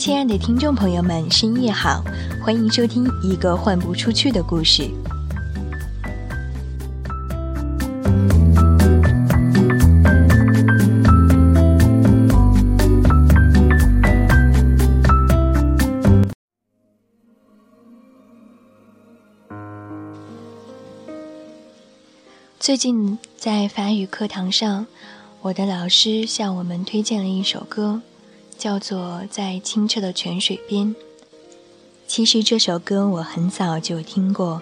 亲爱的听众朋友们，深夜好，欢迎收听一个换不出去的故事。最近在法语课堂上，我的老师向我们推荐了一首歌。叫做在清澈的泉水边。其实这首歌我很早就听过，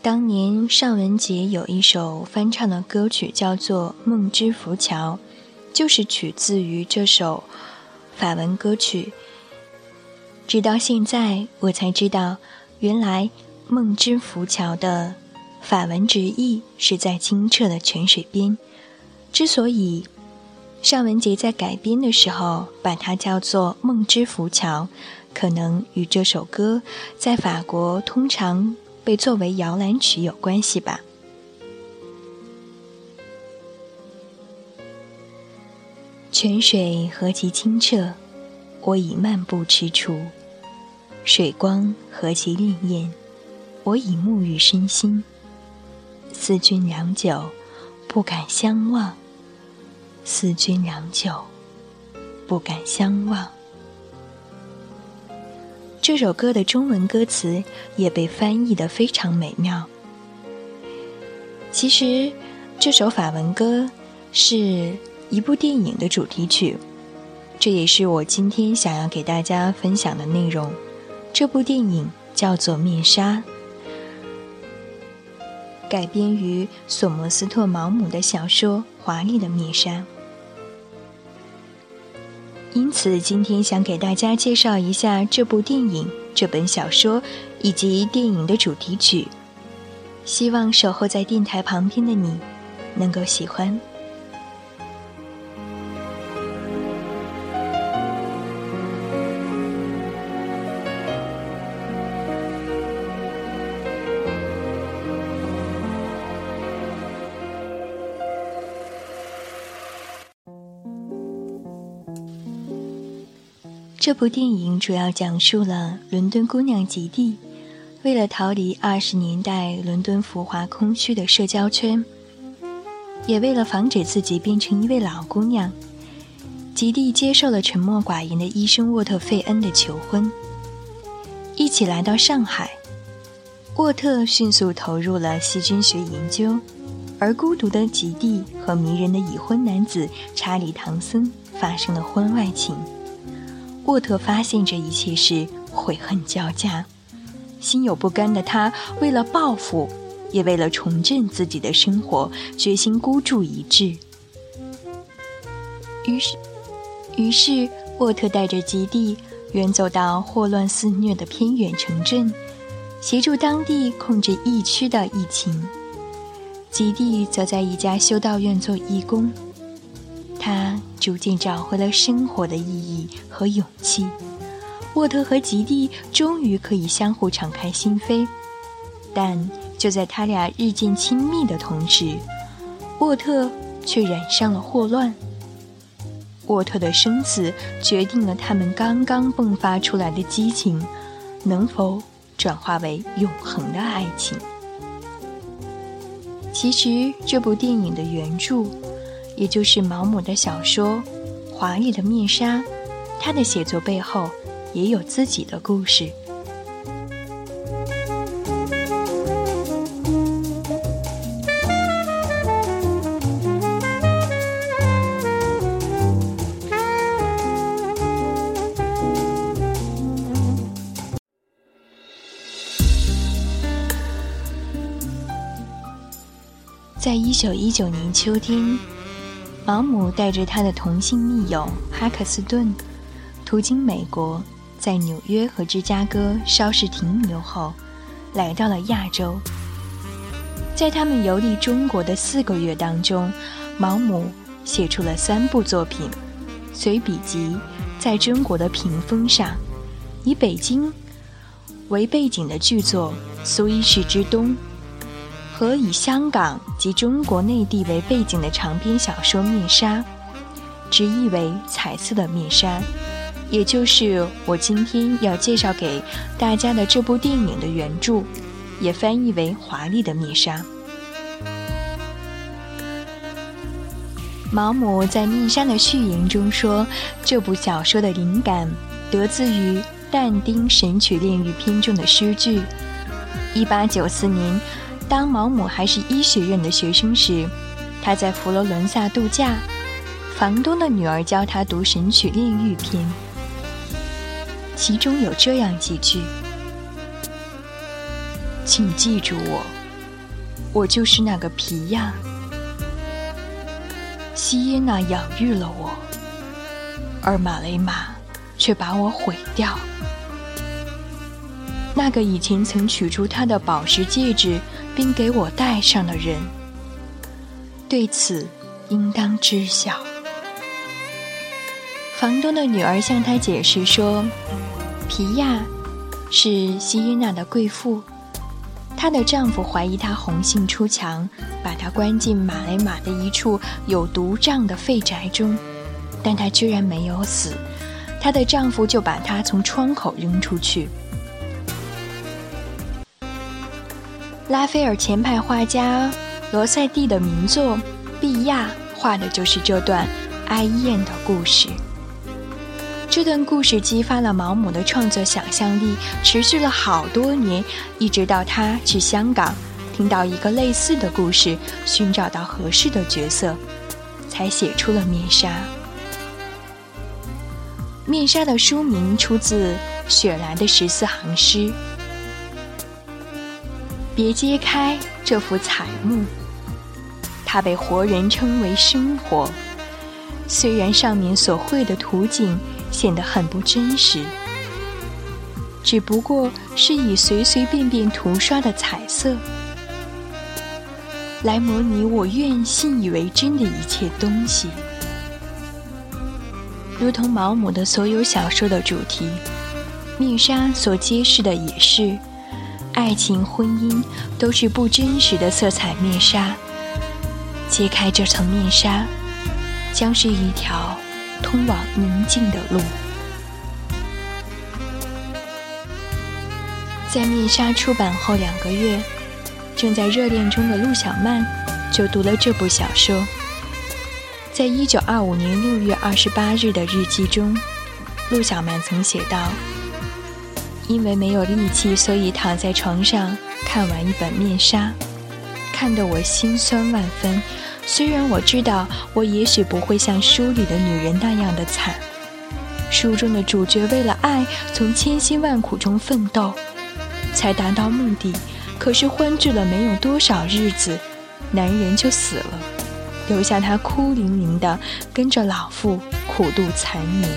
当年尚雯婕有一首翻唱的歌曲叫做《梦之浮桥》，就是取自于这首法文歌曲。直到现在我才知道，原来《梦之浮桥》的法文直译是在清澈的泉水边。之所以。尚雯婕在改编的时候把它叫做《梦之浮桥》，可能与这首歌在法国通常被作为摇篮曲有关系吧。泉水何其清澈，我已漫步踟蹰；水光何其潋滟，我已沐浴身心。思君良久，不敢相望。思君良久，不敢相望。这首歌的中文歌词也被翻译的非常美妙。其实，这首法文歌是一部电影的主题曲，这也是我今天想要给大家分享的内容。这部电影叫做《面纱》，改编于索摩斯特·毛姆的小说《华丽的面纱》。因此，今天想给大家介绍一下这部电影、这本小说以及电影的主题曲。希望守候在电台旁边的你，能够喜欢。这部电影主要讲述了伦敦姑娘吉蒂，为了逃离二十年代伦敦浮华空虚的社交圈，也为了防止自己变成一位老姑娘，吉蒂接受了沉默寡言的医生沃特·费恩的求婚，一起来到上海。沃特迅速投入了细菌学研究，而孤独的吉蒂和迷人的已婚男子查理·唐森发生了婚外情。沃特发现这一切时悔恨交加，心有不甘的他为了报复，也为了重振自己的生活，决心孤注一掷。于是，于是沃特带着吉蒂远走到霍乱肆虐的偏远城镇，协助当地控制疫区的疫情。吉蒂则在一家修道院做义工。他逐渐找回了生活的意义和勇气。沃特和吉蒂终于可以相互敞开心扉，但就在他俩日渐亲密的同时，沃特却染上了霍乱。沃特的生死决定了他们刚刚迸发出来的激情能否转化为永恒的爱情。其实，这部电影的原著。也就是毛姆的小说《华丽的面纱》，他的写作背后也有自己的故事。在一九一九年秋天。毛姆带着他的同性密友哈克斯顿，途经美国，在纽约和芝加哥稍事停留后，来到了亚洲。在他们游历中国的四个月当中，毛姆写出了三部作品：随笔集，在中国的屏风上，以北京为背景的剧作《苏伊士之冬》。和以香港及中国内地为背景的长篇小说《面纱》，直译为“彩色的面纱”，也就是我今天要介绍给大家的这部电影的原著，也翻译为《华丽的面纱》。毛姆在《面纱》的序言中说，这部小说的灵感得自于但丁《神曲炼狱篇》中的诗句。一八九四年，当毛姆还是医学院的学生时，他在佛罗伦萨度假，房东的女儿教他读《神曲炼狱篇》。其中有这样几句：“请记住我，我就是那个皮亚。西耶娜养育了我，而马雷玛却把我毁掉。那个以前曾取出他的宝石戒指并给我戴上的人，对此应当知晓。”房东的女儿向他解释说。皮亚是西伊娜的贵妇，她的丈夫怀疑她红杏出墙，把她关进马雷马的一处有毒瘴的废宅中，但她居然没有死，她的丈夫就把她从窗口扔出去。拉斐尔前派画家罗塞蒂的名作《碧亚》画的就是这段哀艳的故事。这段故事激发了毛姆的创作想象力，持续了好多年，一直到他去香港，听到一个类似的故事，寻找到合适的角色，才写出了《面纱》。《面纱》的书名出自雪莱的十四行诗：“别揭开这幅彩幕，它被活人称为生活，虽然上面所绘的图景。”显得很不真实，只不过是以随随便便涂刷的彩色，来模拟我愿信以为真的一切东西。如同毛姆的所有小说的主题，《面纱》所揭示的也是，爱情、婚姻都是不真实的色彩面纱。揭开这层面纱，将是一条。通往宁静的路。在《面纱》出版后两个月，正在热恋中的陆小曼就读了这部小说。在一九二五年六月二十八日的日记中，陆小曼曾写道：“因为没有力气，所以躺在床上看完一本《面纱》，看得我心酸万分。”虽然我知道，我也许不会像书里的女人那样的惨。书中的主角为了爱，从千辛万苦中奋斗，才达到目的。可是欢聚了没有多少日子，男人就死了，留下她哭伶伶的跟着老妇苦度残年。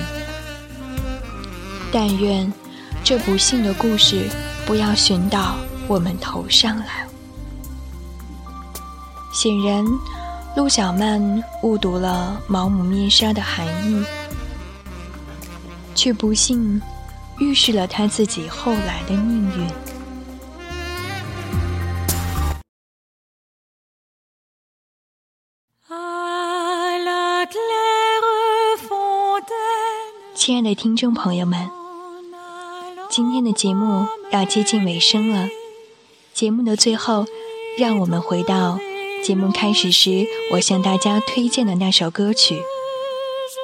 但愿这不幸的故事不要寻到我们头上来。显然。陆小曼误读了毛姆面纱的含义，却不幸预示了他自己后来的命运。亲爱的听众朋友们，今天的节目要接近尾声了。节目的最后，让我们回到。节目开始时，我向大家推荐的那首歌曲《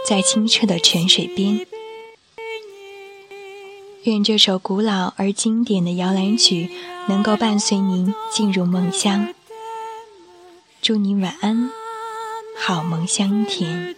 在清澈的泉水边》。愿这首古老而经典的摇篮曲能够伴随您进入梦乡。祝您晚安，好梦香甜。